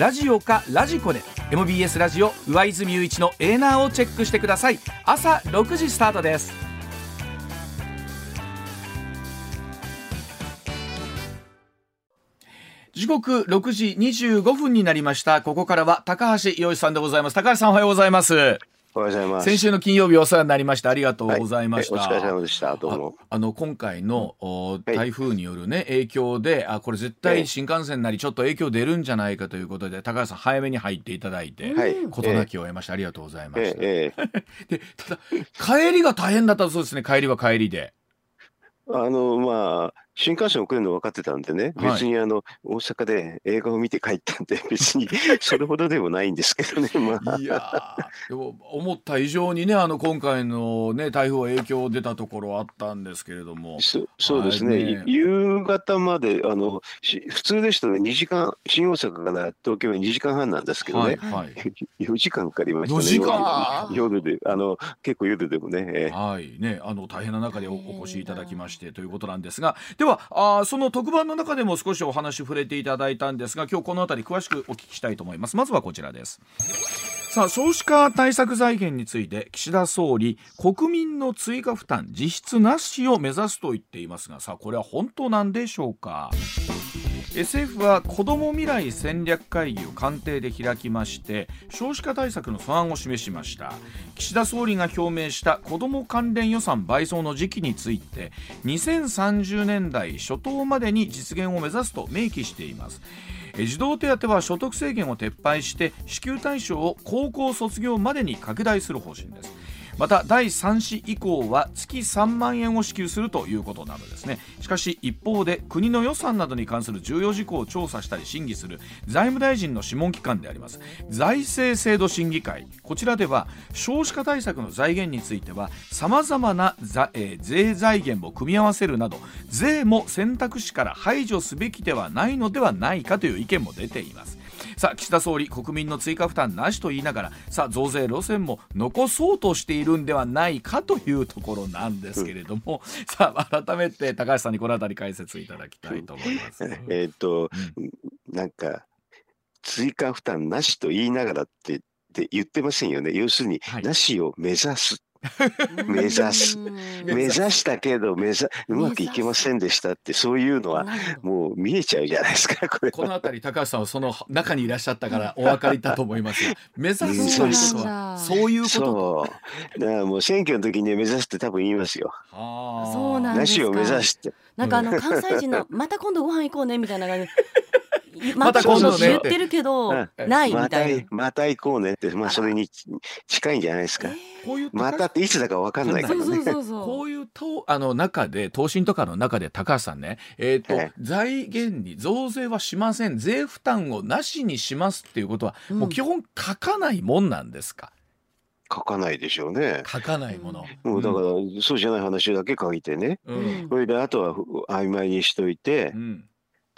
ラジオかラジコで MBS ラジオ上泉雄一のエーナーをチェックしてください。朝6時スタートです。時刻6時25分になりました。ここからは高橋洋一さんでございます。高橋さんおはようございます。おはようございます。先週の金曜日お世話になりました。ありがとうございました、はい。お疲れ様でした。どうも。あの今回の、台風によるね影響であこれ絶対新幹線なりちょっと影響出るんじゃないかということで高橋さん早めに入っていただいて、はい。事なきを得ました。ありがとうございまえした、でただ帰りが大変だったそうですね。帰りは帰りで。あの、まあ、新幹線遅れるの分かってたんでね、はい。別にあの、大阪で映画を見て帰ったんで、別にそれほどでもないんですけどね、まあ。いやーでも思った以上にねあの今回のね台風影響出たところあったんですけれども。そそうですね、はいね。夕方まで、あの、し普通ですとね、2時間、新大阪から東京は2時間半なんですけどね、はいはい。4時間かかりましたね。4時間。夜夜で、あの、結構夜でもね、ええ。はいね、あの大変な中でおお越しいただきましてということなんですがではあその特番の中でも少しお話触れていただいたんですが今日この辺り詳しくお聞きしたいと思います。まずはこちらです。さあ少子化対策財源について岸田総理国民の追加負担実質なしを目指すと言っていますがさあこれは本当なんでしょうか？SF は子ども未来戦略会議を官邸で開きまして少子化対策の素案を示しました。岸田総理が表明した子ども関連予算倍増の時期について2030年代初頭までに実現を目指すと明記しています。児童手当は所得制限を撤廃して支給対象を高校卒業までに拡大する方針です。また第3子以降は月3万円を支給するということなのですね。しかし一方で国の予算などに関する重要事項を調査したり審議する財務大臣の諮問機関であります。財政制度審議会。こちらでは少子化対策の財源についてはさまざまなざ、えー税財源を組み合わせるなど税も選択肢から排除すべきではないのではないかという意見も出ています。さあ岸田総理国民の追加負担なしと言いながらさあ増税路線も残そうとしているんではないかというところなんですけれども、さあ改めて高橋さんにこの辺り解説いただきたいと思います。えーっと、なんか、追加負担なしと言いながらってって言ってませんよね。要するに、はいなしを目指す。目指す目指したけど目指うまくいきませんでしたってそういうのはもう見えちゃうじゃないですかこれ。この辺り高橋さんはその中にいらっしゃったからお分かりだと思いますが目指すということはそういうこと？そう。だからもう選挙の時に目指すって多分言いますよ。はあ。そうなんですか。なしを目指して。なんかあの関西人のまた今度ご飯行こうねみたいな感じでままた今度言ってるけどうん。ないまたみたいな。また行こうねってまあそれに近いんじゃないですか。こういうまたっていつだか分かんないからね。そうそうそう。こういうとあの中で答申とかの中で高橋さんね、えーとええ。財源に増税はしません税負担をなしにしますっていうことは、うん。もう基本書かないもんなんですか？書かないでしょうね。書かないもの。もうだからそうじゃない話だけ書いてね。うん。うん。それであとは曖昧にしといて。うん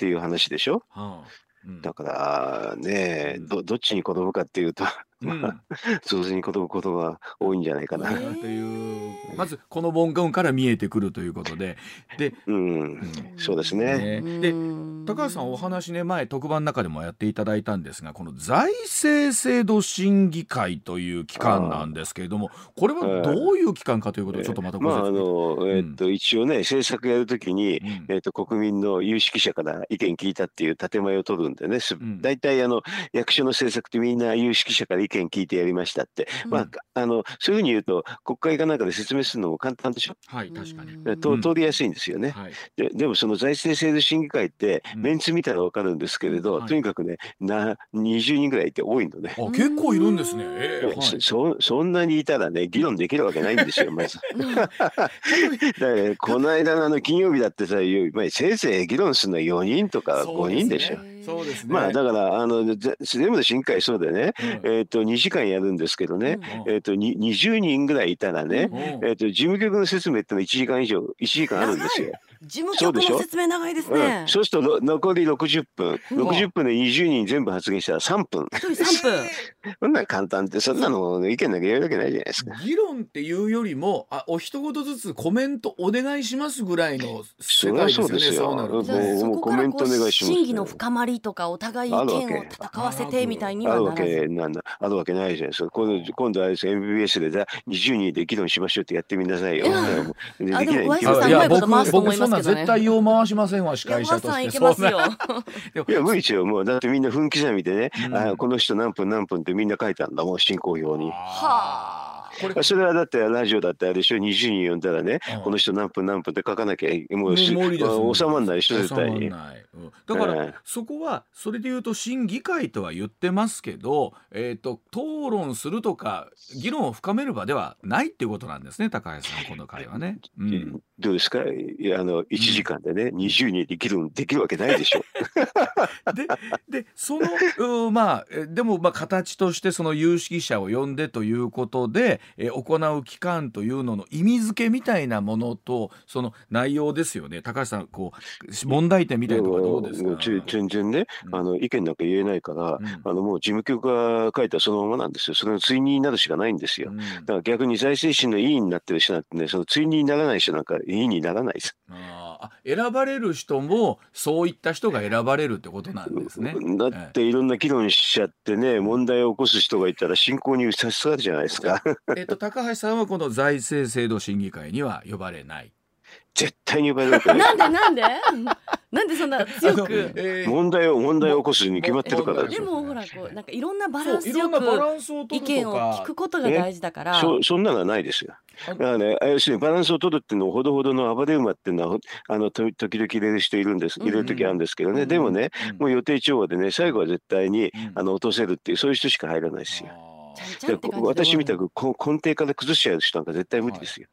っていう話でしょ？はあうん。だからねうん。どどっちに転ぶかっていうとうん。まあ増税に転ぶことが多いんじゃないかな。えというまずこの文言から見えてくるということで。で、うん。そうですね。ねでうん高橋さんお話ね前特番の中でもやっていただいたんですがこの財政制度審議会という機関なんですけれどもこれはどういう機関かということをちょっとまたごまああ説明、のえっと一応ね政策やるときにうん。えっと国民の有識者から意見聞いたっていう建前を取るんでね大体あの役所の政策ってみんな有識者から意見聞いてやりましたって。まああのそういうふうに言うと国会かなんかで説明するのも簡単でしょ？はい確かに、と通りやすいんですよね。はい。ででもその財政制度審議会ってうんメンツ見たら分かるんですけれど、はい。とにかくねな20人ぐらいいて多いのね。あ結構いるんですね、ええはい。そそそんなにいたらね議論できるわけないんですよまず。だからこの間のあの金曜日だってさ、まあせいぜい議論するのは4人とか5人でしょ。そうですね。まあだからあのぜ全部で新会そうでね、うん。えっ、と2時間やるんですけどね、えっ、とに20人ぐらいいたらね、うん。えっ、と事務局の説明ってのは1時間以上1時間あるんですよ。事務局の説明長いですねうん、。そうするとろ残り60分、うん60分で20人全部発言したら3分。一人三分。そんなん簡単ってそんなの意見だけ言うわけないじゃないですか。議論っていうよりもあお一言ずつコメントお願いしますぐらいの世界ですよね。そうですよそうなるともうじゃあそこからこうコメントお願いします審議の深まりとかお互い意見を戦わせてみたいにはあるわならず。けなんだあるわけないじゃないですか。今度今度あれです MBS でじゃあ20人で議論しましょうってやってみなさいよ。いやであきないいうや僕まいこと回すと思僕そんね絶対用回しませんわ司いや、会者として。マさんいけますよ。いや無理ですよもうだってみんな分刻みでね、うんあこの人何分何分ってみんな書いたんだもん進行表に。はあ。これ。それはだってラジオだってあれでしょ？20人呼んだらね、うん。この人何分何分って書かなきゃもうもう無理ですまあ収まんないでしょ絶対に。うん。だから、ええ。そこはそれで言うと審議会とは言ってますけど、えー、と討論するとか議論を深める場ではないっていうことなんですね高橋さんこの会はね。うん。どうですか？あの1時間でね、20人で議論できるわけないでしょ。ででそのうんまあえでもまあ形としてその有識者を呼んでということで、えー行う期間というのの意味付けみたいなものとその内容ですよね高橋さんこう問題点みたいなところはどうですか？全然ね、うんあの意見なんか言えないから、うんあのもう事務局が書いたそのままなんですよ。それの追認になるしかないんですよ。うんだから逆に財政審の委員になってる人なんてね、その追認にならない人なんか委員にならないです。あ選ばれる人もそういった人が選ばれるってことなんですね。だっていろんな議論しちゃってね、問題を起こす人がいたら進行に差し障るじゃないですか。えっと高橋さんはこの財政制度審議会には呼ばれない。絶対に呼ばれない。なんでなんで？なんでそんな強く？えー問題を問題を起こすに決まってるからですでもほらこうなんかいろんなバランスよくんなバランスを取意見を聞くことが大事だから。そそんなのはないですよ。だからね、要するにバランスを取るっていうのをほどほどの暴れ馬っていうのはほあのと時々入れる人いるんです入れる時あるんですけどね、うんでもね、うんもう予定調和でね最後は絶対に、うんあの落とせるっていうそういう人しか入らないですよ。私みたくこ根底から崩しちゃう人なんか絶対無理ですよ。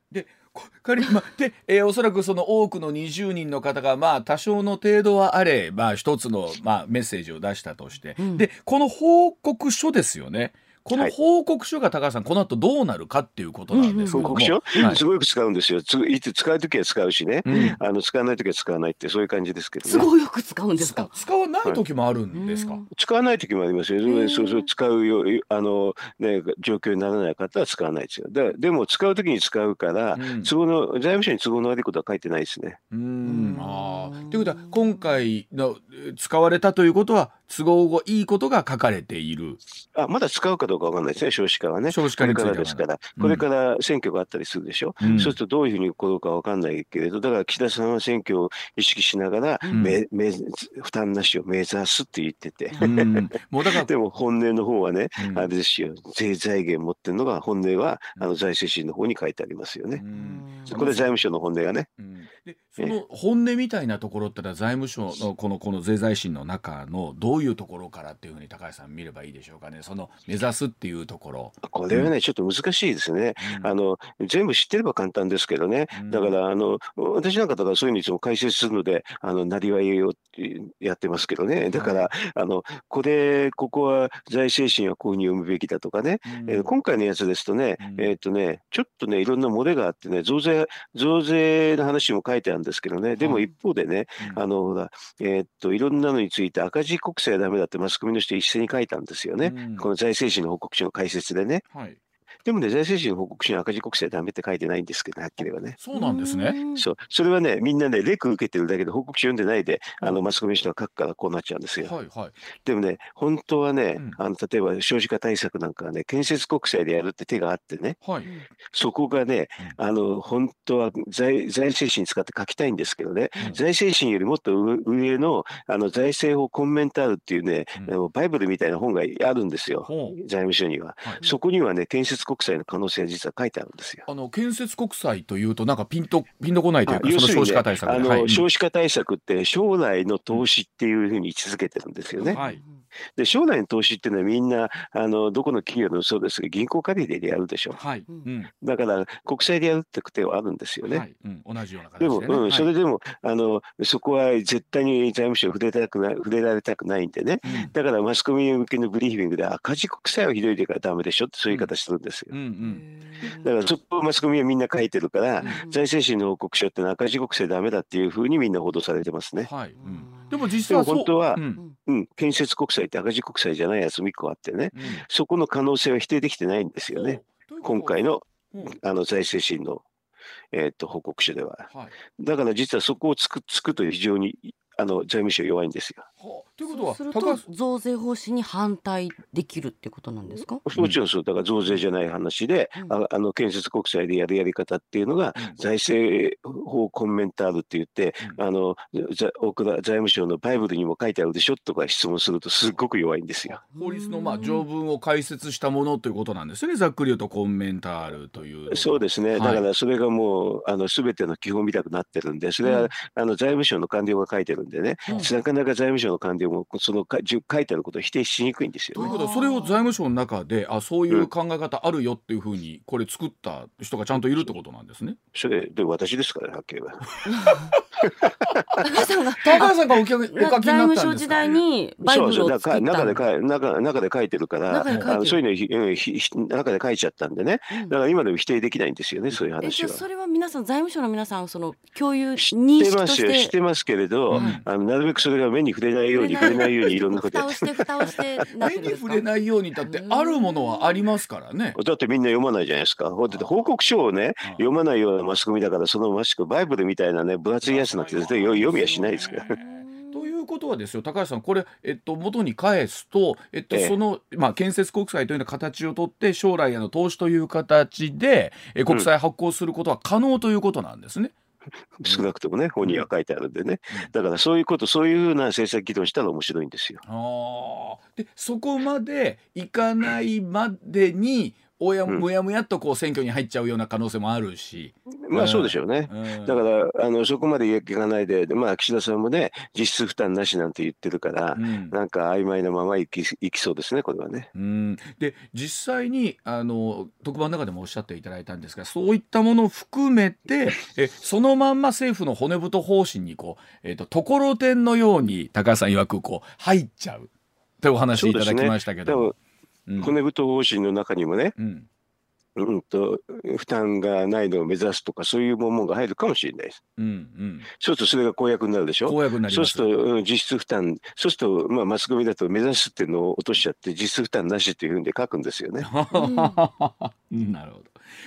こ仮にまあで、えーおそらくその多くの20人の方がまあ多少の程度はあれまあ一つのまあメッセージを出したとして、うんでこの報告書ですよね。このはい報告書が高橋さんこの後どうなるかっていうことなんですけども、報告書、はいすごく使うんですよ。ついつ使う時は使うしね、うんあの使わない時は使わないってそういう感じですけどね。すごいよく使うんですか？使使わない時もあるんですか？うん使わない時もありますよ。ーそうそう使うよあのね状況にならない方は使わないですよ。ででも使う時に使うから、うん都合の財務省に都合の悪いことは書いてないですね。うーんうんあーということは今回のえー使われたということは都合がいいことが書かれている。あまだ使うかどうかわかんないですね、少子化はね。少子化についてはこれからですから、うん。これから選挙があったりするでしょ？うん。そうするとどういうふうに起こるかわかんないけれど、だから岸田さんは選挙を意識しながら、うん。めめ負担なしを目指すって言ってて。うん。もうだから でも本音の方はね、うん。あれですよ、税財源持ってるのが本音は、あの財政審の方に書いてありますよね。うん。これ財務省の本音がね。うん。でその本音みたいなところってのは財務省のこのこの税財審の中のどういうところからっていうふうに高橋さん見ればいいでしょうかね。その目指すっていうところ。これはね、ちょっと難しいですね。うん。あの全部知ってれば簡単ですけどね、うん。だからあの私なんかだからそういうのいつも解説するので、あのなりわいをやってますけどね、だから、あのこれ、ここは財政審はこういうふうに読むべきだとかね、うん。えー今回のやつですとね、うん。えーっとね、ちょっとね、いろんな漏れがあってね、増税増税の話も書いてあるんですけどね、でもはい。一方でね、うん。あのほら、えーっといろんなのについて赤字国債はダメだってマスコミの人一斉に書いたんですよね。うんこの財政審の報告書の解説でね。はい、でもね、財政審の報告書に赤字国債はダメって書いてないんですけど、はっきりはね。そうなんですね。うんそう、それはね、みんなね、レク受けてるだけで報告書読んでないで、あの、うんマスコミの人が書くからこうなっちゃうんですよ。はいはい。でもね、本当はね、うんあの、例えば少子化対策なんかはね、建設国債でやるって手があってね、はい。そこがね、あの、本当は財財政審使って書きたいんですけどね、うん財政審よりもっと上上の、あの、財政法コンメンタールっていうね、うんバイブルみたいな本があるんですよ。財務省には。はいそこにはね、建設国債の可能性が実は書いてあるんですよ。あの建設国債というとなんかピンとピンとこないというあかね少子化対策はい少子化対策って将来の投資っていうふうに位置づけてるんですよね。はいで将来の投資っていうのはみんなあのどこの企業でもそうですが銀行借りでやるでしょ。はい、ううん。ん、だから国債でやるって手はあるんですよね。はい、うん、同じような形でも、でね。うん、はい。それでもあのそこは絶対に財務省触れたくない触れられたくないんでね。うん。だからマスコミ向けのブリーフィングで赤字国債をひどいでからダメでしょってそういう言い方するんですよ。うんうん。だからそこをマスコミはみんな書いてるから、うん。財政審の報告書ってのは赤字国債ダメだっていうふうにみんな報道されてますね。はい、うんうんでも実際はそう本当はう、ん。うん。うん、建設国債って赤字国債じゃないやつも一個あってね、うん。そこの可能性は否定できてないんですよね。今回のうん。あの財政審の、えーっと報告書では。はい。だから実はそこをつくつくと非常にあの財務省弱いんですよ。はあということはすると増税方針に反対できるってことなんですか？もちろんそう、だから増税じゃない話で、うんああの建設国債でやるやり方っていうのが、うん財政法コンメンタールって言って、うんあのざ大蔵財務省のバイブルにも書いてあるでしょとか質問すると、すっごく弱いんですよ。法律のまあ条文を解説したものということなんですよね。ざっくり言うとコンメンタールという。そうですね、はいだからそれがもう、あの全ての基本みたくなってるんで、それは、うんあの財務省の官僚が書いてるんでね、うんなかなか財務省の官僚もそのかじゅ書いてあることを否定しにくいんですよね。ということはそれを財務省の中であそういう考え方あるよっていうふうにこれ作った人がちゃんといるってことなんですね。それで私ですから、はっきり言えば。高橋さんが高橋さんがお客お書きになったんですか？財務省時代にバイブルを作った中で中中で書いてるから中で書いてるあのそういうのひうんひひ中で書いちゃったんでねうんだから今でも否定できないんですよねそういうえ話は。じゃあそれは皆さん財務省の皆さんその共有知認識とってますよ知しっててますけれど、うんあのなるべくそれが目に触れないように触れないようにいろんなことやって。蓋をして蓋をして 目に触れないようにだってあるものはありますからね。だってみんな読まないじゃないですか。だって報告書をねあ読まないようなマスコミだからそのマスコバイブルみたいなね分厚いやつなんて絶対読読みはしないですから。ということはですよ高橋さんこれ、えっと、元に返すと、えっとええ。その、まあ、建設国債というような形をとって将来への投資という形でえ国債発行することは可能ということなんですね。少なくともね本には書いてあるんでね。うん。だからそういうことそういうふうな政策議論したら面白いんですよ。あー。でそこまでいかないまでにおやうん。むやむやっとこう選挙に入っちゃうような可能性もあるし。まあそうでしょうね。うん。だからあのそこまでいかないで、でまあ、岸田さんもね、実質負担なしなんて言ってるから、うん。なんか曖昧なままいきいきそうですね、これはね。うん、で実際にあの特番の中でもおっしゃっていただいたんですがそういったものを含めてえそのまんま政府の骨太方針にこう、えー、とところてんのように高橋さん曰くこう入っちゃうってお話いただきましたけど骨太方針の中にもね、うんうんと、負担がないのを目指すとか、そういう文言が入るかもしれないです。うんうん、そうするとそれが公約になるでしょ？公約になりそうすると、うん実質負担、そうすると、まあ、マスコミだと目指すっていうのを落としちゃって、実質負担なしっていうふうに書くんですよね。うんなるほど。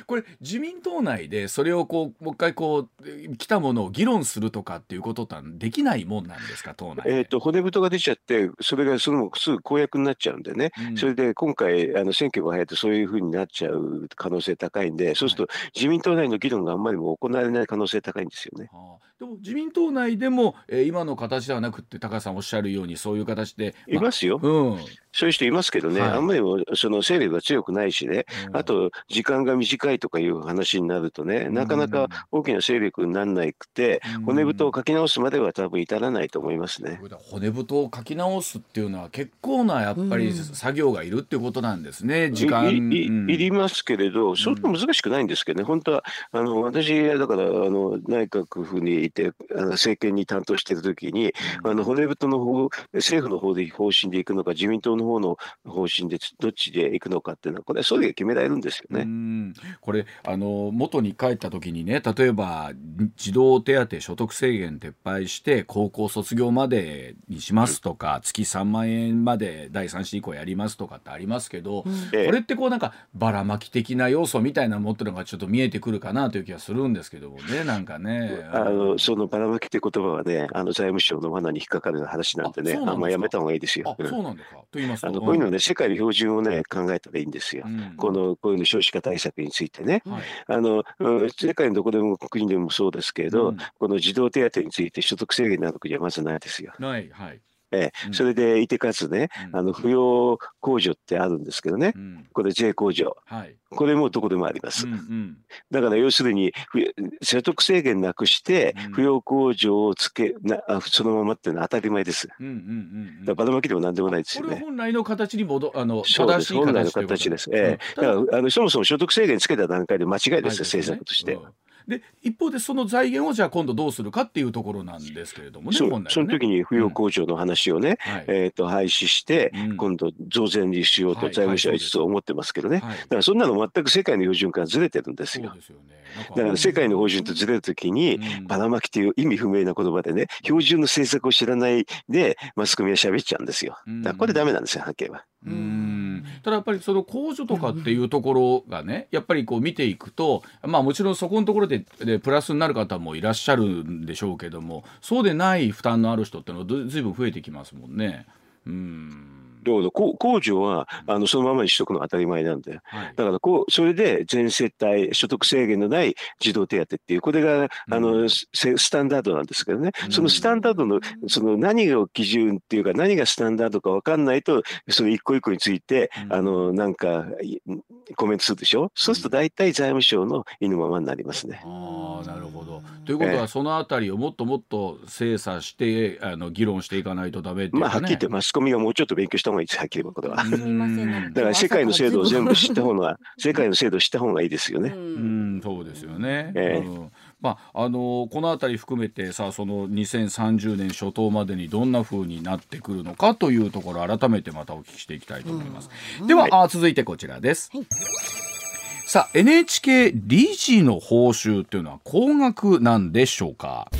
これ自民党内でそれをこうもう一回こうえ来たものを議論するとかっていうことってできないもんなんですか党内で？えっ、と、骨太が出ちゃって、それがそのすぐ公約になっちゃうんでね。うんそれで今回、あの選挙が入ってそういうふうになっちゃう可能性高いんで、そうすると自民党内の議論があんまりも行われない可能性高いんですよね。はあでも自民党内でも、えー今の形ではなくって高橋さんおっしゃるようにそういう形で、いますよ。うん、そういう人いますけどね、はいあんまりもその勢力が強くないしね、うんあと時間が短いとかいう話になるとね、なかなか大きな勢力にならなくて、うん。骨太を書き直すまでは多分至らないと思いますね。骨太を書き直すっていうのは結構なやっぱりうん。作業がいるっていうことなんですね、時間。いりますけれど、そんな難しくないんですけどね、本当はあの私、だからあの内閣府にいて、あの政権に担当しているときに、あの骨太の方、政府の方で方針でいくのか、自民党の方の方針でどっちでいくのかっていうのは、これは総理が決められるんですようね。んこれあの元に帰った時にね例えば児童手当所得制限撤廃して高校卒業までにしますとか、月3万円まで第3子以降やりますとかってありますけど、ええ。これってこうなんかばらまき的な要素みたいなの持ってるのがちょっと見えてくるかなという気がするんですけどもねなんかね。あのそのばらまきって言葉はね、あの財務省の罠に引っかかる話なんでね、あんまやめた方がいいですよ。そうなんですか。と言いますとあのこういうのね、世界の標準をね、考えたらいいんですよ。うん。このこういうの少子化対策についてね。はいあのうん世界のどこでも国でもそうですけれど、うんこの児童手当について所得制限のある国はまずないですよ。ないはいえそれでいてかつね、うん。あの扶養控除ってあるんですけどね、うん。これ税控除、はい。これもどこでもあります。だから要するに、ふ所得制限なくしてうん、扶養控除をつけなあ、そのままっていうのは当たり前です。だばらまきでもなんでもないですこれよね。本来の形に戻あの。正しい本来の形です。えだからあの、そもそも所得制限つけた段階で間違いですよ、はい政策として。うんで一方でその財源をじゃあ今度どうするかっていうところなんですけれどもねそね。その時に扶養控除の話をね、はい。えっ、と、廃止して、うん。今度増税にしようとはい財務省ははい実は思ってますけどね。はいだからそんなの全く世界の標準からずれてるんですよ。だから世界の標準とずれるときに、うん。ばらまきという意味不明な言葉でね、標準の政策を知らないで、マスコミは喋っちゃうんですよ。だからこれダメなんですよ、はっきり言えば。うんただやっぱりその控除とかっていうところがねやっぱりこう見ていくとまあもちろんそこのところででプラスになる方もいらっしゃるんでしょうけどもそうでない負担のある人ってのはずずいぶん増えてきますもんね。うんどうぞ、こ控除はあのそのままにしとくのが当たり前なんだよ。はい。だからこう、それで全世帯所得制限のない児童手当っていう、これがあうん。のススタンダードなんですけどね、うん。そのスタンダードのその何が基準っていうか、何がスタンダードか分かんないと、その一個一個について、うん。あのなんかいコメントするでしょ、そうすると大体財務省の意のままになりますね。ああなるほど。ということはそのあたりをもっともっと精査してあの議論していかないとダメっていうまあ、かね。はっきり言って、マスコミがもうちょっと勉強した方がいいです、はっきり言えばこれは。だから世界の制度を全部知った方がが、世界の制度を知った方がいいですよね。うん、そうですよね。ええうんまああのこの辺り含めてさその2030年初頭までにどんな風になってくるのかというところ改めてまたお聞きしていきたいと思います。では、あ続いてこちらです。はいさあ NHK 理事の報酬っていうのは高額なんでしょうか？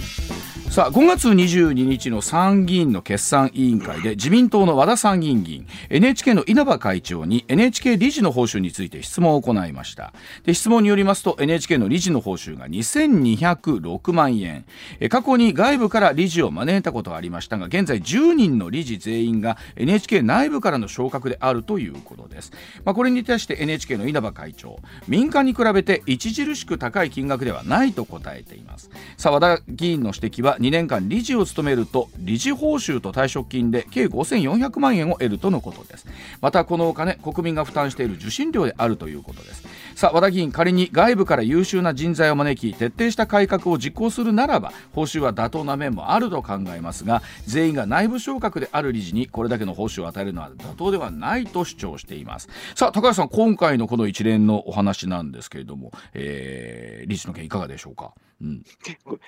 さあ5月22日の参議院の決算委員会で自民党の和田参議院議員 NHK の稲葉会長に NHK 理事の報酬について質問を行いました。で質問によりますと NHK の理事の報酬が2206万円。過去に外部から理事を招いたことがありましたが現在10人の理事全員が NHK 内部からの昇格であるということです、まあ、これに対して NHK の稲葉会長民間に比べて著しく高い金額ではないと答えています。澤田議員の指摘は2年間理事を務めると理事報酬と退職金で計5400万円を得るとのことです。またこのお金国民が負担している受信料であるということです。さあ和田議員仮に外部から優秀な人材を招き徹底した改革を実行するならば報酬は妥当な面もあると考えますが全員が内部昇格である理事にこれだけの報酬を与えるのは妥当ではないと主張しています。さあ高橋さん今回のこの一連のお話なんですけれども、えー、理事の件いかがでしょうか、うん、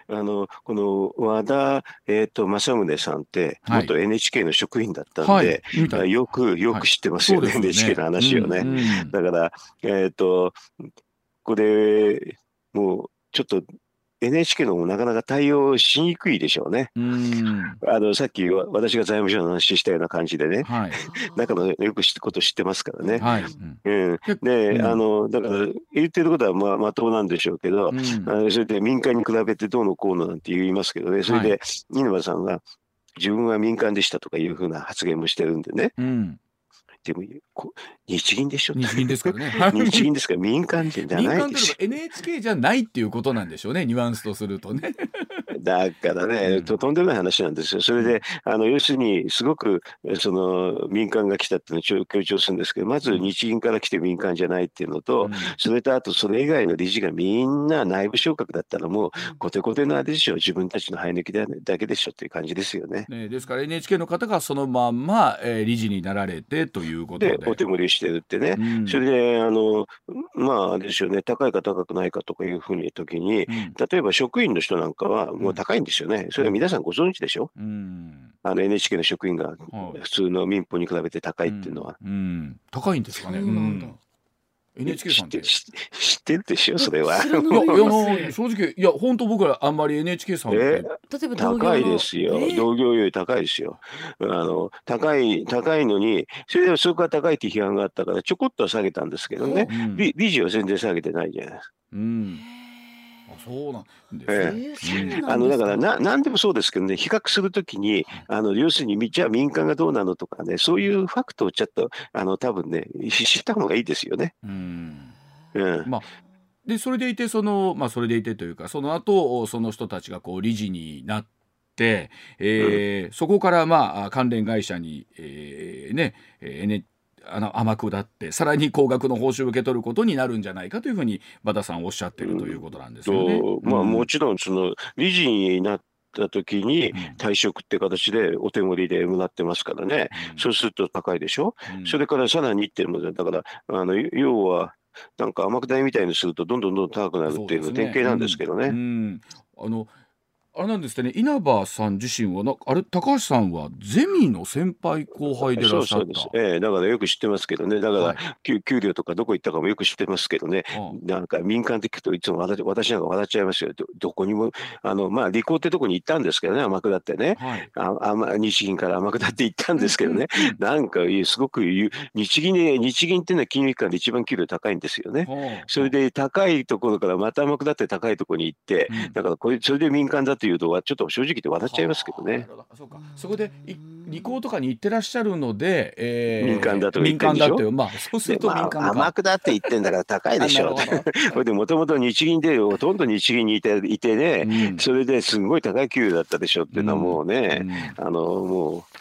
あのこの和田、えー、と正宗さんって、はい。元 NHK の職員だったんで、はい。よくよく知ってますよね、そうです NHK の話をね。うんうんだから、えっ、と、これ、もうちょっと NHK のもなかなか対応しにくいでしょうね。うん。あのさっきわ私が財務省の話したような感じでね、はい。中のよく知ってこと知ってますからね。はい、うん。うん、でで、うん。あのだから言ってることはまあまともなんでしょうけど、うん。あのそれで民間に比べてどうのこうのなんて言いますけどね、それで稲葉さんが自分は民間でしたとかいうふうな発言もしてるんでね、うん、でもこ日銀でしょ日銀ですからね。日銀ですから民間人じゃ民ないですよ間という。か NHK じゃないっていうことなんでしょうね。ニュアンスとするとね。だからね、うん。ととんでもない話なんですよ。それで、あの要するに、すごくその民間が来たっていうのを強強調するんですけど、まず日銀から来て民間じゃないっていうのと、それとあとそれ以外の理事がみんな内部昇格だったらもう、コテコテのあれでしょ、自分たちの生え抜きだだけでしょっていう感じですよね。ね、ですから NHK の方がそのまんま、えー理事になられてということで。で、お手盛りしてるってね。うん。それで、あの、まあ、あれですよね、高いか高くないかとかいうふうに時に、うん。例えば職員の人なんかはもう高いんですよね。それは皆さんご存知でしょ？うん。あの NHK の職員がはい。普通の民放に比べて高いっていうのは。うん。うん。高いんですかね。NHK さんって。い知って知知ってるでしょ、それは。いや正直いや本当僕らあんまり NHK さんって、え？例えば同業の。高いですよ、え？ー同業より高いですよ。あの高い高いのに、それでもそこが高いって批判があったから、ちょこっとは下げたんですけどね、うん。理理事は全然下げてないじゃないですか。うん、あそうなんですえね。あのだからな、なんでもそうですけどね、比較するときに、あの要するに、みじゃあ民間がどうなのとかね、そういうファクトをちょっと、あの多分ね、し知った方がいいですよね。うん。うん、まあでそれでいてそのまあそれでいてというかその後その人たちがこう理事になっって、えーそこからまあ関連会社に、えーねあの天下ってさらに高額の報酬を受け取ることになるんじゃないかというふうに和田さんおっしゃってるということなんですよね。とまあうん。もちろんその理事になった時にうん退職って形でお手盛りでもらってますからね、うん。そうすると高いでしょ、うん。それからさらにっていうのもだからあの要はなんか天下台みたいにするとどんどんどんどん高くなるっていうの典型なんですけどね。うん。あのあれなんですってね稲葉さん自身はなあれ高橋さんはゼミの先輩後輩でいらっしゃった。そうそうです、ええだからよく知ってますけどね、だから、はい。給給料とかどこ行ったかもよく知ってますけどね、あなんか民間って聞くといつも私私なんか笑っちゃいますよ、どどこにも、あのまあ、利口ってとこに行ったんですけどね、天下ってね。はい。ああま日銀から天下って行ったんですけどね、なんかいいすごく日銀で、日銀っていうのは金融機関で一番給料高いんですよね。はあそれで高いところからまた天下って高いところに行って、うん。だからこれそれで民間だというと、ちょっと正直言って笑っちゃいますけどねそうかそこでい理工とかに行ってらっしゃるので、えー民間だと言民間だとまあそうするとでまあ、民間か。天下って言ってんだから高いでしょ。でもともと日銀でほとんど日銀にいていてね、うんそれですごい高い給料だったでしょっていうのはもうね、うんあのもう。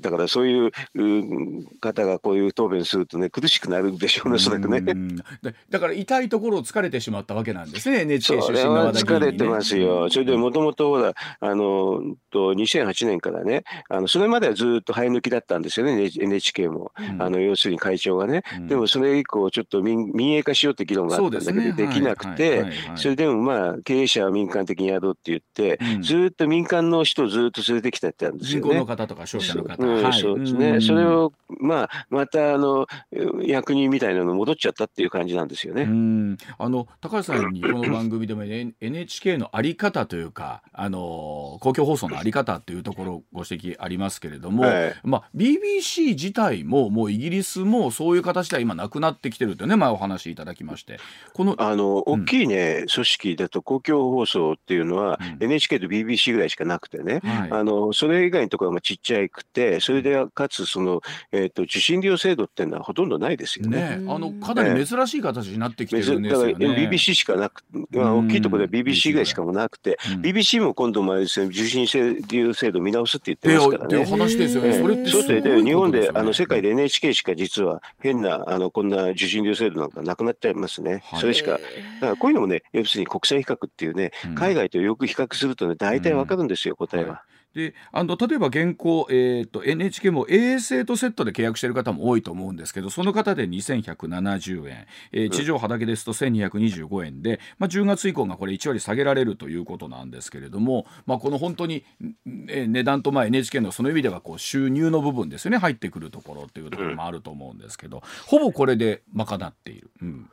だからそういううん方がこういう答弁するとね苦しくなるんでしょうね、おそらくね。うんだだから痛いところを疲れてしまったわけなんですね NHK 出身それはの和田議員に、ね、疲れてますよ。それでもともとほら、あの、と2008年からね、あの、それまではずっと生え抜きだったんですよね、NHK も。うんあの、要するに会長がね。うんでもそれ以降、ちょっと民民営化しようって議論があったんだけど、ですねできなくはいてそれでもまあ、経営者は民間的にやろうって言って、うんずっと民間の人をずっと連れてきたってたんですよね銀行の。方とか商社の方、うんはい。そうですね、ん。それを、まあ、またあの役人みたいなの戻っちゃったっていう感じなんですよね。うん。あの高橋さんにこの番組でも、ね、NHK のあり方というかあの公共放送のあり方というところご指摘ありますけれども、はい。まあ、BBC 自体ももうイギリスもそういう形では今なくなってきてるとね前お話しいただきまして。このあのうん。大きいね、組織だと公共放送っていうのは、うん。NHK と BBC ぐらいしかなくてね、はい。あのそれ以外のところはまあちっちゃくて、それでかつその、えー、と受信料制度っていうのはほとんどないですよね。ねあのかなり珍しい形になってきてるんでだからすよね。BBC しかなく、まあ、うん大きいところで BBC ぐらいしかもなくて、うん BBC も今度もあれですね受信料制度見直すって言ってでますからでね。話ですよね。ええそれってそうですでね日本であの世界で NHK しか実は変なあのこんな受信料制度なんかなくなっちゃいますね。はいそれしか。だからこういうのもね、要するに国際比較っていうね、うん海外とよく比較するとね、大体わかるんですよ、答えは。であの例えば現行、えー、と NHK も衛星とセットで契約している方も多いと思うんですけどその方で2170円、えー地上波だけですと1225円で、まあ、10月以降がこれ1割下げられるということなんですけれども、まあ、この本当に、えー値段とまあ NHK のその意味ではこう収入の部分ですよね入ってくるところっていうところもあると思うんですけど、ほぼこれで賄っている。うん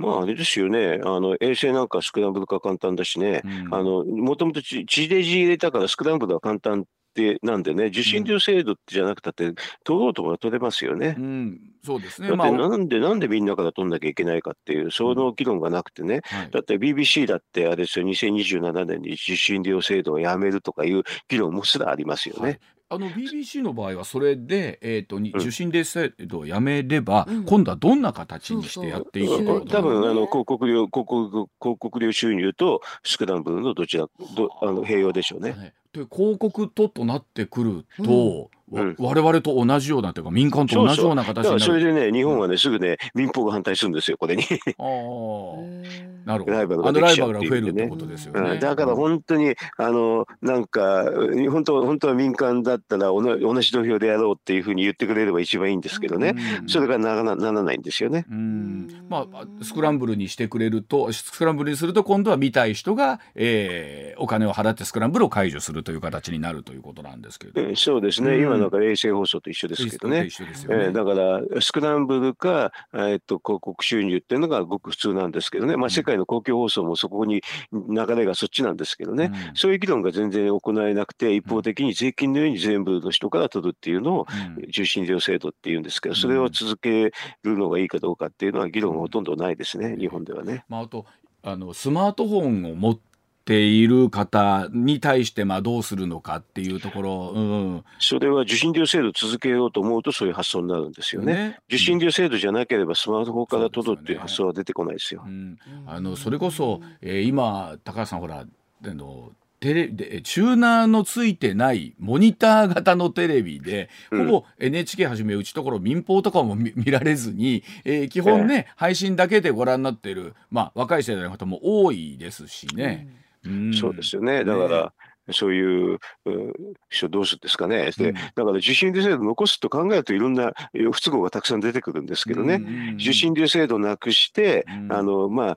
まあ、あれですよね、あの衛星なんかスクランブル化簡単だしね、もともと地地デジ入れたからスクランブルは簡単ってなんでね、受信料制度じゃなくたって、取ろうとも取れますよね。う。ん、そうですね、だっまあてなんで、なんでみんなから取んなきゃいけないかっていう、その議論がなくてね、はい。だって BBC だってあれですよ、2027年に受信料制度をやめるとかいう議論もすらありますよね。はいあの BBC の場合はそれで、えー、と受信料制度をやめれば、うん。今度はどんな形にしてやっていくか？と多分あのね広告料広告広告料収入とスクランブルのどちらどあの併用でしょうね。はい。で広告ととなってくると、わうん。我々と同じようなというか民間と同じような形になる。それでね、日本はね、すぐね、民放が反対するんですよ、これに。あーなるほど。ライバルができってっていうねことですよね。うんだから本当に、あの、なんか、本当本当は民間だったら同じ土俵でやろうっていうふうに言ってくれれば一番いいんですけどね。うんそれがならなならないんですよね。うんまあ、スクランブルにしてくれるとスクランブルにすると今度は見たい人が、えーお金を払ってスクランブルを解除するという形になるということなんですけれど。うんそうですね、うん今なんか衛星放送と一緒ですけどね。ね。えーだから、スクランブルか、えーっと広告収入っていうのがごく普通なんですけどね、まあ、うん世界の公共放送もそこに流れがそっちなんですけどね、うん。そういう議論が全然行えなくて、一方的に税金のように全部の人から取るっていうのを、うん。受信料制度っていうんですけど、うん。それを続けるのがいいかどうかっていうのは議論がほとんどないですね、日本ではね。まあ、あとあのスマートフォンを持っている方に対してまあどうするのかっていうところ、うんそれは受信料制度を続けようと思うと、そういう発想になるんですよね。受信料制度じゃなければ、スマートフォンから取るっていう発想は出てこないですよ。う。ん。あのそれこそ、えー今高橋さんほらあのテレビでチューナーのついてないモニター型のテレビで、うん。ほぼ NHK はじめうちところ民放とかも見見られずに、えー基本ね、配信だけでご覧になっている、まあ、若い世代の方も多いですしね。うんそうですよね。だから、そういう、うん人どうするんですかね。で、うんだから受信料制度残すと考えるといろんなえ不都合がたくさん出てくるんですけどね。うん受信料制度なくして、うんあの、まあ、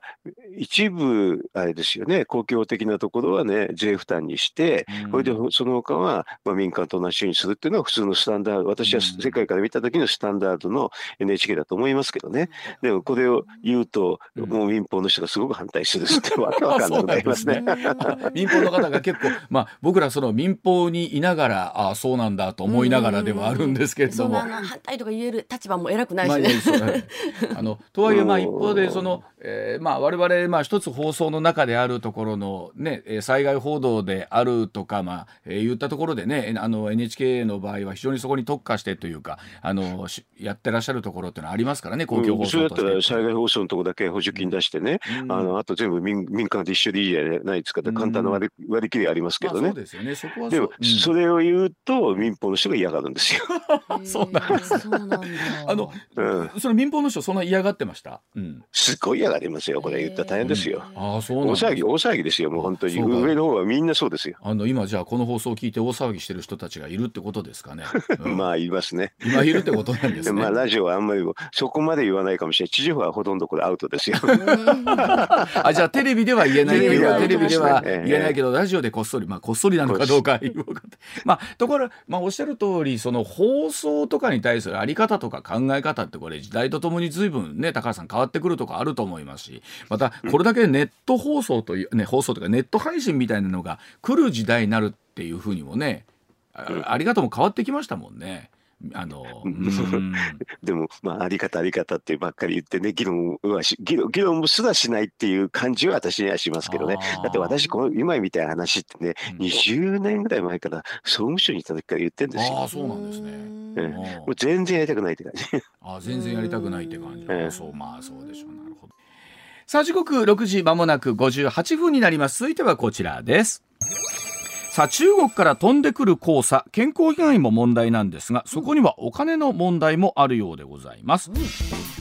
一部、あれですよね、公共的なところはね、税負担にして、うんこれでその他は、まあ、民間と同じようにするっていうのは普通のスタンダード、私はうん世界から見た時のスタンダードの NHK だと思いますけどね。でもこれを言うと、うんもう民放の人がすごく反対するってわけわかんなくなりますね。民放の方が結構、まあ、僕らその民放にいながらああそうなんだと思いながらではあるんですけれどもそんなあ。の反対とか言える立場も偉くないまあしね。いやそうはい あのとはいえまあうん一方でその、えーまあ我々まあ一つ放送の中であるところのねえー災害報道であるとかまあ、えー言ったところでねえあの NHK の場合は非常にそこに特化してというかあのしやってらっしゃるところっていうのはありますからね公共放うんそれだ送として。ったら災害放送のところだけ補助金出してね、うんあのあと全部民民間で一緒でいいじゃないですかって簡単な割り割り切りありますけどねまあそう。ですよねそこはでも、うんそれを言うと民放の人が嫌がるんですよ。そうなんですそうなんだ。あの、うんその民放の人そんな嫌がってました？うん。すごい嫌がりますよ。これ言ったら大変ですよ。ああそう大騒ぎ大騒ぎですよ。もう本当に上の方はみんなそうですよ。あの今じゃあこの放送を聞いて大騒ぎしてる人たちがいるってことですかね。うんまあ言いますね。今いるってことなんですね。まあラジオはあんまりそこまで言わないかもしれない。地上波はほとんどこれアウトですよ。あじゃあテレビでは言えないけどテテレビレビでは言えないけどラジオでこっそりまあこっそりなのかどうかまあところまあおっしゃる通りその放送とかに対するあり方とか考え方ってこれ時代とともに随分ね高橋さん変わってくるとかあると思いますしまたこれだけネット放送というね放送というかネット配信みたいなのが来る時代になるっていうふうにもねああり方も変わってきましたもんね。あのうんでも、まあ、あり方あり方ってばっかり言ってね、議論はし、議論議論もすらしないっていう感じは私にはしますけどね。だって私、この今みたいな話ってね、うん20年ぐらい前から総務省にいた時から言ってるんですよ。ああそうなんですね。ええもう全然やりたくないって感じ。あ全然やりたくないって感じ。ええそうまあそうでしょう。な。さあ時刻6時まもなく58分になります。続いてはこちらです。さあ中国から飛んでくる黄砂。健康被害も問題なんですがそこにはお金の問題もあるようでございます、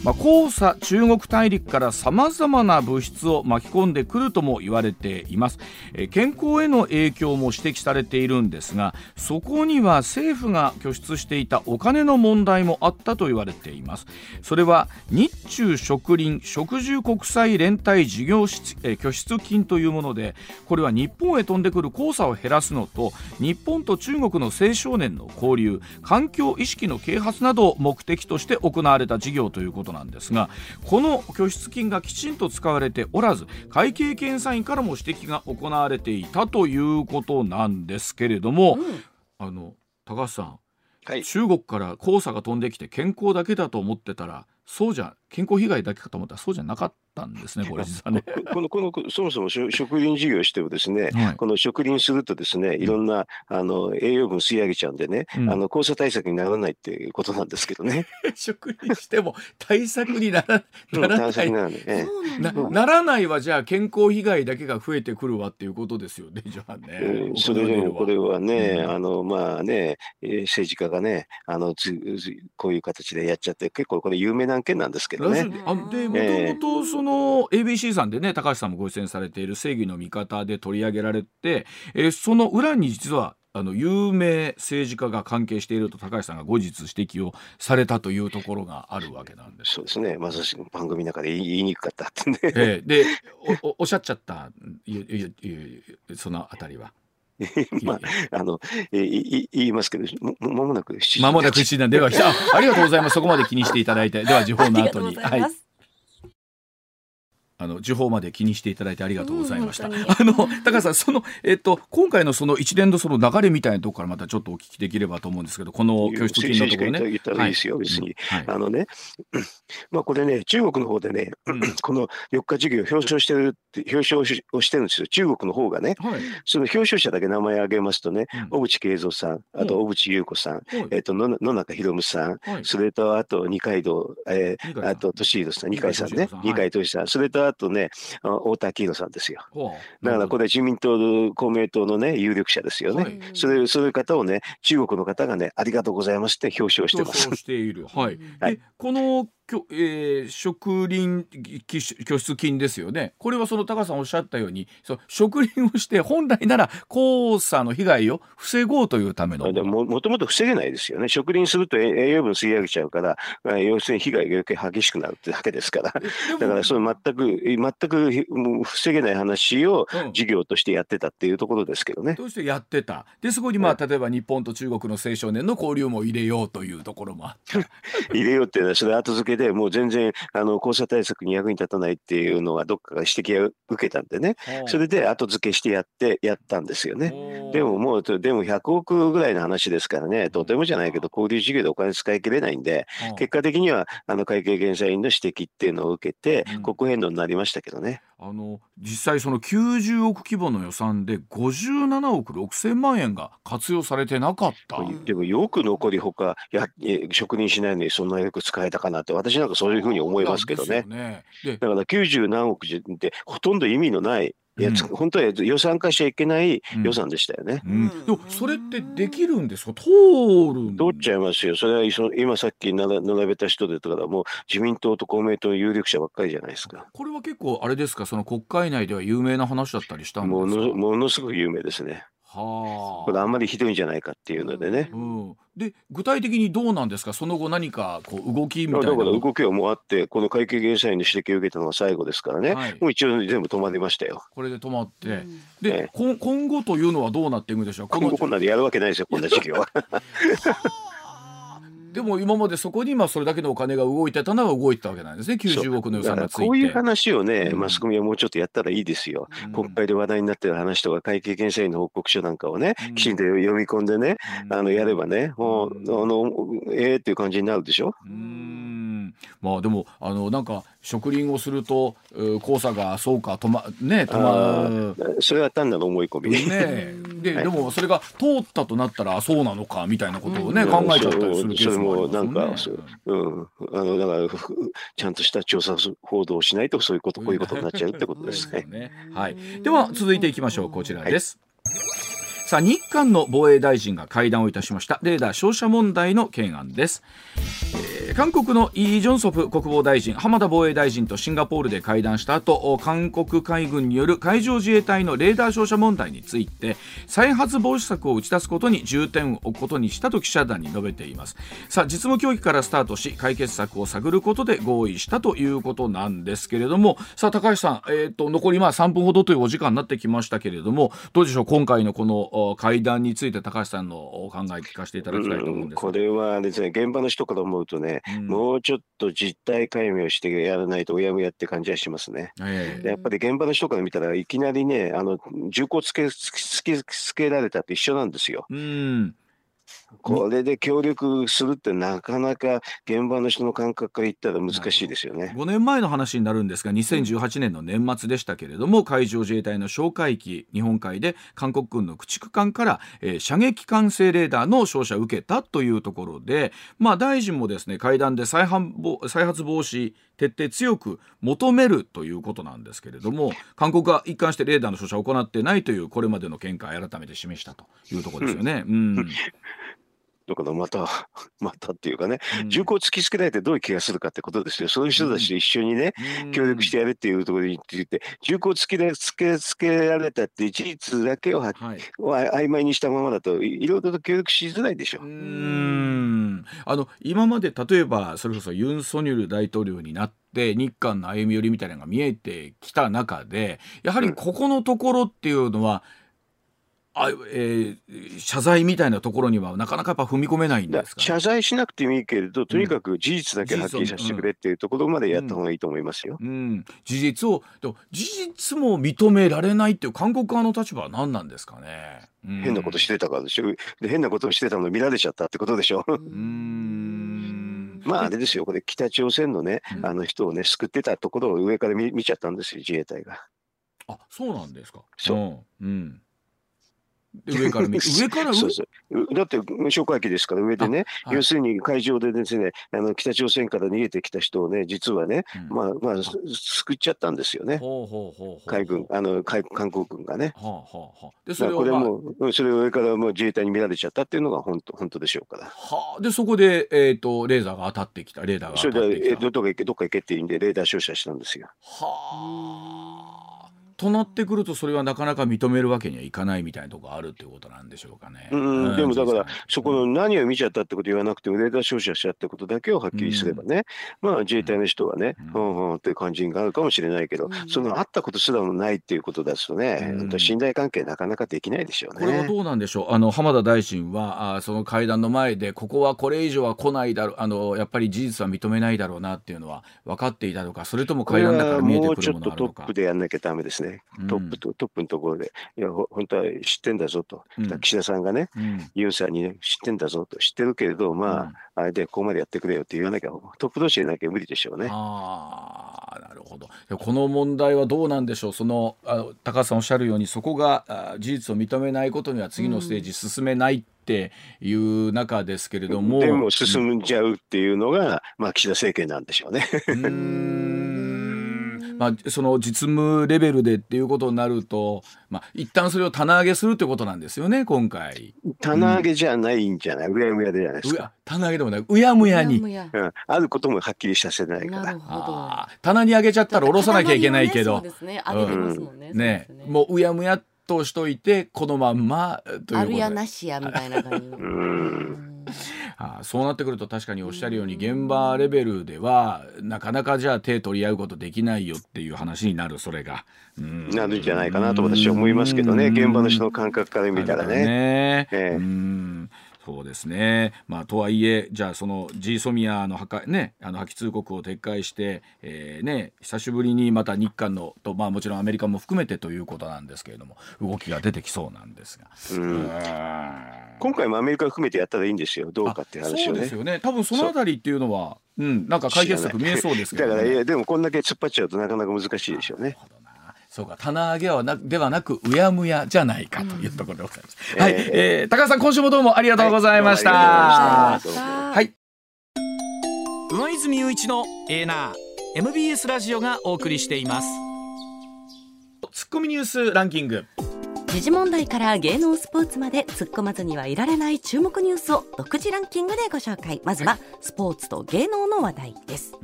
まあ、黄砂中国大陸からさまざまな物質を巻き込んでくるとも言われています。えー健康への影響も指摘されているんですがそこには政府が拠出していたお金の問題もあったと言われています。それは日中植林植樹国際連帯事業室えー拠出金というものでこれは日本へ飛んでくる黄砂を減らすのと日本と中国の青少年の交流環境意識の啓発などを目的として行われた事業ということなんですがこの拠出金がきちんと使われておらず会計検査院からも指摘が行われていたということなんですけれども、うんあの高橋さんはい。中国から黄砂が飛んできて健康だけだと思ってたらそうじゃ健康被害だけかと思ったらそうじゃなかったんですねこれ実はね。この、この、そもそも植植林事業をしてもですね、はいこの植林するとですね、いろんな、あの、栄養分吸い上げちゃうんでね、うんあの、黄砂対策にならないっていうことなんですけどね。食にしても対策にならうんならない対策にならない。ええそうなんだ。なならないはじゃあ健康被害だけが増えてくるわっていうことですよね じゃあね。うんそれでもこれはね、うんあのまあね、えー政治家がね、あのつつこういう形でやっちゃって、結構これ、有名な案件なんですけどね。ラジオあでもとえもとその ABC さんでね高橋さんもご出演されている「正義の味方」で取り上げられて、えーその裏に実はあの有名政治家が関係していると高橋さんが後日指摘をされたというところがあるわけなんです。そうですね、まさしく番組の中で言いにくかったってね。えーでおおおっしゃっちゃったそのあたりは。まあ、あの、え言いますけど、もももなく7時まもなく7時なんではあありがとうございます。そこまで気にしていただいて。では時報の後に。はい。あの時報まで気にしていただいてありがとうございました。うんあの高橋さんそのえっと今回のその一連のその流れみたいなところからまたちょっとお聞きできればと思うんですけどこの拠出金のところね。言ったらいいですよ、別に。はい。あのね、まあこれね、中国の方でね、うん。この4日授業表彰してるって、表彰をしてるんですよ、中国の方がね。はい。その表彰者だけ名前挙げますとね、うん。小渕恵三さん、あと小渕優子さん、はい。えっと野野中宏さん、はい。それとあと二階堂、えーあと俊弘さん、二階さん。ね二階俊さん、それととあとね、あ太田昭宏さんですよ。だからこれは自民党、公明党のね、有力者ですよね。はいそれそういう方をね、中国の方がね、ありがとうございますって表彰してます表彰。している。はい。はいでこのきょ、えー、植林き拠出金ですよね。これはその高橋さんおっしゃったように、その植林をして本来なら黄砂の被害を防ごうというための。でももともと防げないですよね。植林すると栄栄養分吸い上げちゃうから、まあ要するに被害が余計激しくなるって だけですから。えだからその全く、全く防げない話をうん事業としてやってたっていうところですけどね。どうしてやってた？でそこにまあ例えば日本と中国の青少年の交流も入れようというところもあった。入れようっていうのは、それ後付けでもう全然あの黄砂対策に役に立たないっていうのはどっかが指摘を受けたんでね。それで後付けしてやって、やったんですよね。でももう、でも100億ぐらいの話ですからね、とてもじゃないけど、交流事業でお金使い切れないんで、うん。結果的にはあの会計検査院の指摘っていうのを受けてうん、国変動になりましたけどね。あの実際その90億規模の予算で57億6千万円が活用されてなかった。でもよく残りほかやえ職人しないのにそんなよく使えたかなって、私なんかそういうふうに思いますけどね。ね。でだから90何億ってほとんど意味のないやつ、うん本当は予算化しちゃいけないうん予算でしたよね。うん、でもそれってできるんですか？通るん通っちゃいますよ。それは今さっき並べた人でだからもう自民党と公明党の有力者ばっかりじゃないですか。これは結構あれですか？その国会内では有名な話だったりしたんですか？ものものすごく有名ですね。はこれあんまりひどいんじゃないかっていうのでね。うん、で具体的にどうなんですか？その後何かこう動きみだたいなから動きはもうあって、この会計検査院の指摘を受けたのが最後ですからね、はい。もう一応全部止まりましたよ。これで止まって、うん。で、ええ。こ今後というのはどうなっていくんでしょう？こ今後こんなんでやるわけないですよ、こんな事業は。でも今までそこに今それだけのお金が動いてたのは動いてたわけなんですね。90億の予算がついて。こういう話をね、うん。マスコミはもうちょっとやったらいいですよ。うん。国会で話題になってる話とか、会計検査院の報告書なんかをねうん、きちんと読み込んでね、うん。あのやればね、もう、うん。あの、ええっていう感じになるでしょ？うーんまあでもあのなんか植林をするとう黄砂がそうか止まね止まる。それは単なる思い込み。ね で、はい。でもそれが通ったとなったらあそうなのかみたいなことをね、うん考えちゃったりするケースもありますそれもなんかそううん、あのだからふちゃんとした調査報道をしないとそういうことこういうことになっちゃうってことですね。ね。はい、では続いていきましょう。こちらです、さあ日韓の防衛大臣が会談をいたしました。レーダー照射問題の懸案です、えー韓国のイ・ジョンソプ国防大臣浜田防衛大臣とシンガポールで会談した後韓国海軍による海上自衛隊のレーダー照射問題について再発防止策を打ち出すことに重点を置くことにしたと記者団に述べています。さあ実務協議からスタートし解決策を探ることで合意したということなんですけれどもさあ高橋さん、えー、と残りまあ3分ほどというお時間になってきましたけれどもどうでしょう今回のこの会談について高橋さんのお考え聞かせていただきたいと思うんですこれはですね、現場の人から思うとね、うんもうちょっと実態解明をしてやらないとうやむやって感じはしますね。えでやっぱり現場の人から見たらいきなりね、あの銃口つけつけつけられたって一緒なんですよ。えうんこれで協力するってなかなか現場の人の感覚から言ったら難しいですよね。5年前の話になるんですが2018年の年末でしたけれども海上自衛隊の哨戒機日本海で韓国軍の駆逐艦から、えー射撃管制レーダーの照射を受けたというところで、まあ、大臣もですね会談で再犯防再発防止徹底強く求めるということなんですけれども韓国が一貫してレーダーの照射を行っていないというこれまでの見解を改めて示したというところですよね。うんだからまた、またっていうかね、うん。銃口突きつけられてどういう気がするかってことですよ。そういう人たちと一緒にね、協力してやるっていうところについて、銃口突きでつけつけられたって事実だけをははい。を曖昧にしたままだといいろいろと協力しづらいでしょ。うー。ん。あの今まで例えばそれこそユン・ソニョル大統領になって日韓の歩み寄りみたいなのが見えてきた中でやはりここのところっていうのは、あえー謝罪みたいなところにはなかなかやっぱ踏み込めないんだですか、謝罪しなくてもいいけれど、とにかく事実だけはっきりさせてくれっていうところまでやった方がいいと思いますよ。うん、事実をでも事実も認められないっていう韓国側の立場は何なんですかね、うん。変なことしてたからでしょ？で変なことをしてたの見られちゃったってことでしょ？うーん。まああれですよ、これ北朝鮮のね、うん。あの人をね、救ってたところを上から見見ちゃったんですよ、自衛隊が。あそうなんですか。そう。うん、上から見 上から上そうそう。だって哨戒機ですから上でね、あはい。要するに海上でですねあの北朝鮮から逃げてきた人をね実はね、うん。まあまあす救っちゃったんですよね。海軍あの海韓国軍がね。はあはあはあ。でそだからこれれをまあ。もうんそれを上からもう自衛隊に見られちゃったっていうのが本当本当でしょうから。はあ。でそこでえっ、とレーザーが当たってきた。レーダーがそ当たってきた。れでえどどっか行けどっか行けっていうんでレーダー照射したんですよ。はあとなってくるとそれはなかなか認めるわけにはいかないみたいなところあるっていうことなんでしょうかね。うん、でもだから、そこのの何を見ちゃったってこと言わなくても、レーダー照射したってことだけをはっきりすればね、まあ自衛隊の人はね、ううんんうんっていう感じがあるかもしれないけど、うんそのあったことすらもないっていうことだとね、信頼関係なかなかできないでしょうね。これはどうなんでしょう？あの浜田大臣はあその会談の前でここはこれ以上は来ないだろうあのやっぱり事実は認めないだろうなっていうのは分かっていたのかそれとも会談だからは見えてくるもうちょっとものがあるのかトップ。でやんなきゃダメですね。うん。トップとトップのところで、いや、ほ本当は知ってんだぞと、うん。岸田さんがね、うん。ユンさんにね、知ってんだぞと、知ってるけれど、まあ、うん。あれでここまでやってくれよって言わなきゃ、トップ同士でなきゃ無理でしょうね。ああなるほど。でこの問題はどうなんでしょう？そのあの高橋さんおっしゃるようにそこがあ事実を認めないことには次のステージ進めないっていう中ですけれども、でも進んじゃうっていうのが、まあ、岸田政権なんでしょうね。うーんまあ、その実務レベルでっていうことになると、まあ、一旦それを棚上げするってことなんですよね今回。棚上げじゃないんじゃない、うやむやでじゃないですか。棚上げでもないうやむやにうん、あることもはっきりさせないから。棚に上げちゃったら下ろさなきゃいけないけどそうですね。上げてますもんね。ねそうううやむやとしといてこのまんまというあるやなしやみたいな感じの。うんあーそうなってくると確かにおっしゃるように現場レベルではなかなかじゃあ手取り合うことできないよっていう話になるそれが。うん。なるんじゃないかなと私は思いますけどね、現場の人の感覚から見たらね。ね。ええ。うん。そうですね、まあ、とはいえじゃあその G ソミアの破壊、ね、あの破棄通告を撤回して、えーね、久しぶりにまた日韓のと、まあ、もちろんアメリカも含めてということなんですけれども動きが出てきそうなんですが。うん。うん今回もアメリカ含めてやったらいいんですよ、どうかって話をね。そうです。よね。多分そのあたりっていうのはう。ん、なんか解決策見えそうですけど、ね、だから、いや、でもこんだけ突っ張っちゃうとなかなか難しいでしょうねなる。ほどな。そうか棚上げはなではなくうやむやじゃないかというところでございます。うんはい、えええー高橋さん今週もどうもありがとうございました。はいはい。上泉雄一のエーナー。MBS ラジオがお送りしています。ツッコミニュースランキング。時事問題から芸能スポーツまで突っ込まずにはいられない注目ニュースを独自ランキングでご紹介。まずはスポーツと芸能の話題です、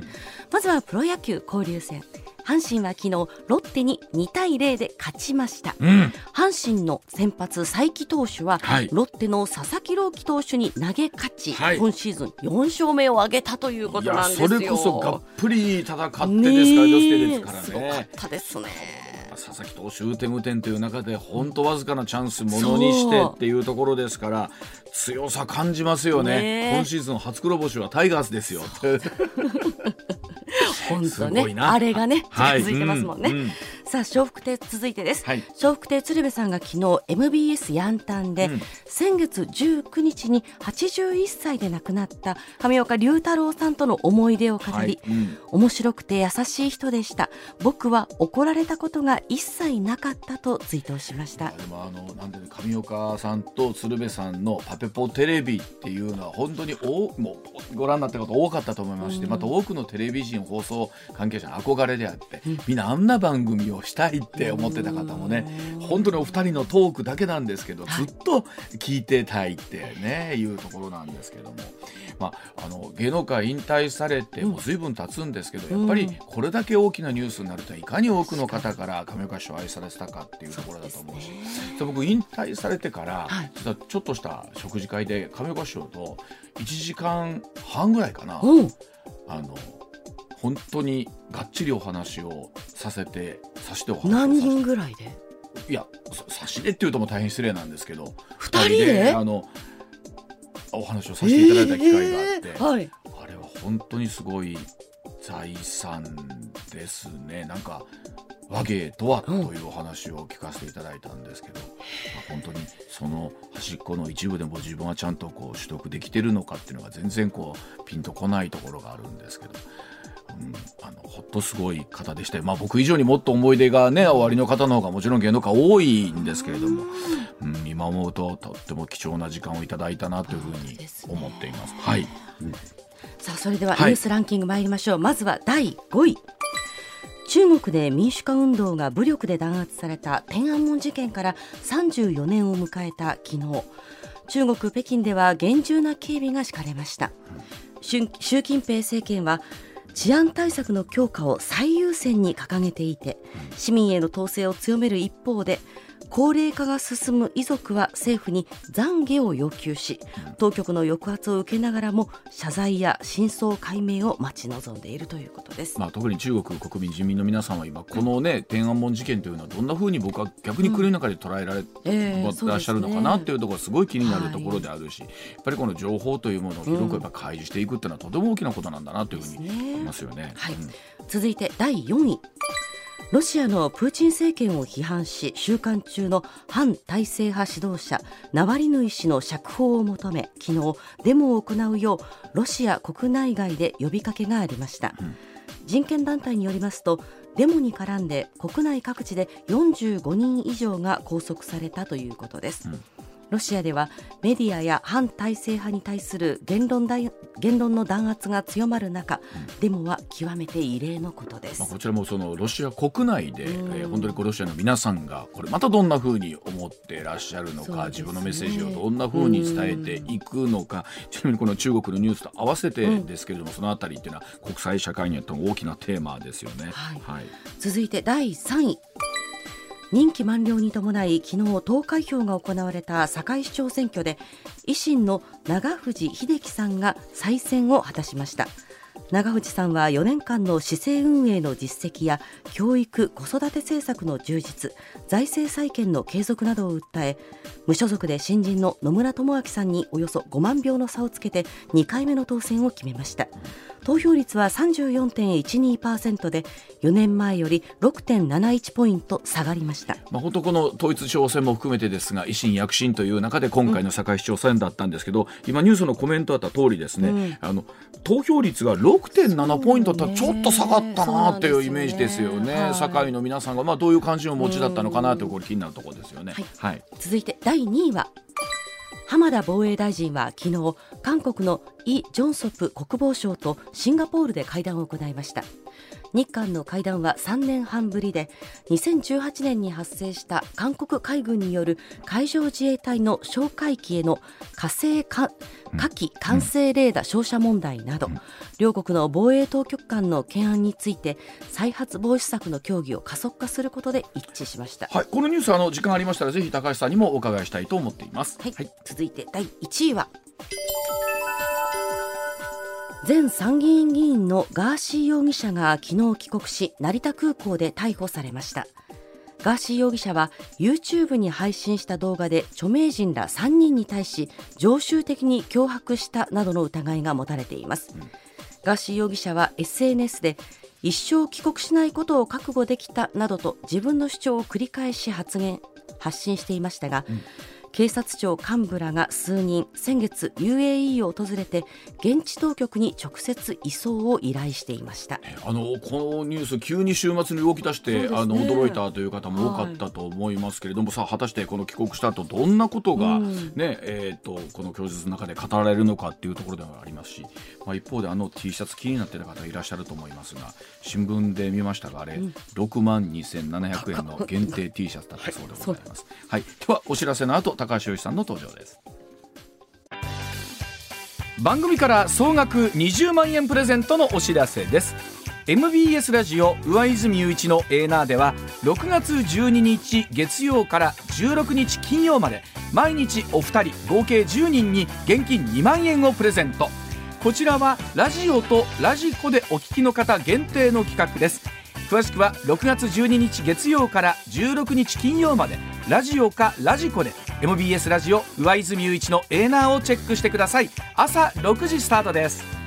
まずはプロ野球交流戦。阪神は昨日ロッテに2対0で勝ちました、うん、阪神の先発才木投手は、はい。ロッテの佐々木朗希投手に投げ勝ち、はい。今シーズン4勝目を挙げたということなんですよ。それこそがっぷり戦ってですから、ねすからすごかっね。たですね佐々木投手、打て無点という中で、本当わずかなチャンスものにしてっていうところですから、強さ感じますよね。ね。え今シーズン初黒星はタイガースですよ。本す当ねあれがねはい。続いてますもんね、うんうん。さあ笑福亭続いてです、はい。笑福亭鶴瓶さんが昨日 MBS ヤンタンで、うん。先月19日に81歳で亡くなった上岡龍太郎さんとの思い出を語り、はい。うん。面白くて優しい人でした。僕は怒られたことが一切なかったと追悼しました。でもあのなんていうの上岡さんと鶴瓶さんの「パペポテレビ」っていうのは本当に多もうご覧になった方多かったと思いまして、うん。また多くのテレビ人放送関係者の憧れであって、みんなあんな番組をしたいって思ってた方もね、本当にお二人のトークだけなんですけど、ずっと聞いてたいってねいうところなんですけども、まあ、あの芸能界引退されてもう随分経つんですけど、やっぱりこれだけ大きなニュースになるといかに多くの方から亀岡師匠を愛されてたかっていうところだと思うし。で僕引退されてから、はい。実はちょっとした食事会で亀岡師匠と1時間半ぐらいかな、う。んあの本当にがっちりお話をさせてさしてお話を何人ぐらいで？いやさ差しでっていうともう大変失礼なんですけど。二人であのお話をさせていただいた機会があって、えーはい。あれは本当にすごい財産ですね。なんか和芸とはというお話を聞かせていただいたんですけど、まあ本当にその端っこの一部でも自分はちゃんとこう取得できてるのかっていうのが全然こうピンとこないところがあるんですけどうんあのほっとすごい方でして、まあ、僕以上にもっと思い出がねおありの方の方がもちろん芸能界多いんですけれども、うん、今思うととっても貴重な時間をいただいたなというふうに思っています。はい、さあそれではニはい。ュースランキング参りましょう、まずは第5位中国で民主化運動が武力で弾圧された天安門事件から34年を迎えた昨日。中国北京では厳重な警備が敷かれました。習近平政権は治安対策の強化を最優先に掲げていて市民への統制を強める一方で高齢化が進む遺族は政府に懺悔を要求し当局の抑圧を受けながらも謝罪や真相解明を待ち望んでいるということです。まあ、特に中国国民人民の皆さんは今このね天安門事件というのはどんなふうに僕は逆に国の中で捉えられええてらっしゃるのかなっていうところがすごい気になるところであるし、やっぱりこの情報というものを広くやっぱ開示していくっていうのはとても大きなことなんだなというふうに思いますよね。はい。うん続いて第4位ロシアのプーチン政権を批判し収監中の反体制派指導者ナワリヌイ氏の釈放を求め昨日デモを行うようロシア国内外で呼びかけがありました、人権団体によりますとデモに絡んで国内各地で45人以上が拘束されたということです、ロシアではメディアや反体制派に対する言論だ言論の弾圧が強まる中、デモは極めて異例のことです。まあ、こちらもそのロシア国内で、うん。えー本当にこうロシアの皆さんがこれまたどんなふうに思ってらっしゃるのか、ね。自分のメッセージをどんなふうに伝えていくのか、ちなみにこの中国のニュースと合わせてですけれども、そのあたりっていうのは国際社会によっても大きなテーマですよね。はい。はい。続いて第3位任期満了に伴い昨日投開票が行われた堺市長選挙で維新の長藤秀樹さんが再選を果たしました。長藤さんは4年間の市政運営の実績や教育・子育て政策の充実財政再建の継続などを訴え無所属で新人の野村智明さんにおよそ5万票の差をつけて2回目の当選を決めました。投票率は34.12%で4年前より6.71ポイント下がりました。まあ、本当この統一地方選も含めてですが維新躍進という中で今回の堺市長選だったんですけど、今ニュースのコメントあった通りですね、あの投票率が6.7ポイントってちょっと下がったなっていうイメージですよね。はい。堺の皆さんがまあどういう関心をお持ちだったのかなというこれ気になるところですよね。はい。はい。続いて第2位は浜田防衛大臣は昨日韓国のイ・ジョンソプ国防相とシンガポールで会談を行いました日韓の会談は3年半ぶりで2018年に発生した韓国海軍による海上自衛隊の哨戒機への火星か火器完成レーダー照射問題など、両国の防衛当局間の懸案について再発防止策の協議を加速化することで一致しました。はい、このニュースあの時間ありましたらぜひ高橋さんにもお伺いしたいと思っています。はい、続いて第1位は前参議院議員のガーシー容疑者が昨日帰国し成田空港で逮捕されました。ガーシー容疑者は YouTube に配信した動画で著名人ら3人に対し常習的に脅迫したなどの疑いが持たれています、ガーシー容疑者は SNS で一生帰国しないことを覚悟できたなどと自分の主張を繰り返し発言発信していましたが、警察庁幹部らが数人先月 UAE を訪れて現地当局に直接移送を依頼していました。あのこのニュース急に週末に動き出して、ね。あの驚いたという方も多かったと思いますけれども、さあ果たしてこの帰国した後どんなことが、うん。ねえー、とこの供述の中で語られるのかっていうところではありますし、まあ、一方であの T シャツ気になっている方いらっしゃると思いますが新聞で見ましたがあれ、6万2700円の限定 T シャツだったそうでございます。はい、ではお知らせの後高橋洋一さんの登場です。番組から総額20万円プレゼントのお知らせです。MBS ラジオ上泉雄一のエーナーでは6月12日月曜から16日金曜まで毎日お二人合計10人に現金2万円をプレゼントこちらはラジオとラジコでお聞きの方限定の企画です。詳しくは6月12日月曜から16日金曜までラジオかラジコで MBS ラジオ上泉雄一のエーナーをチェックしてください。朝6時スタートです。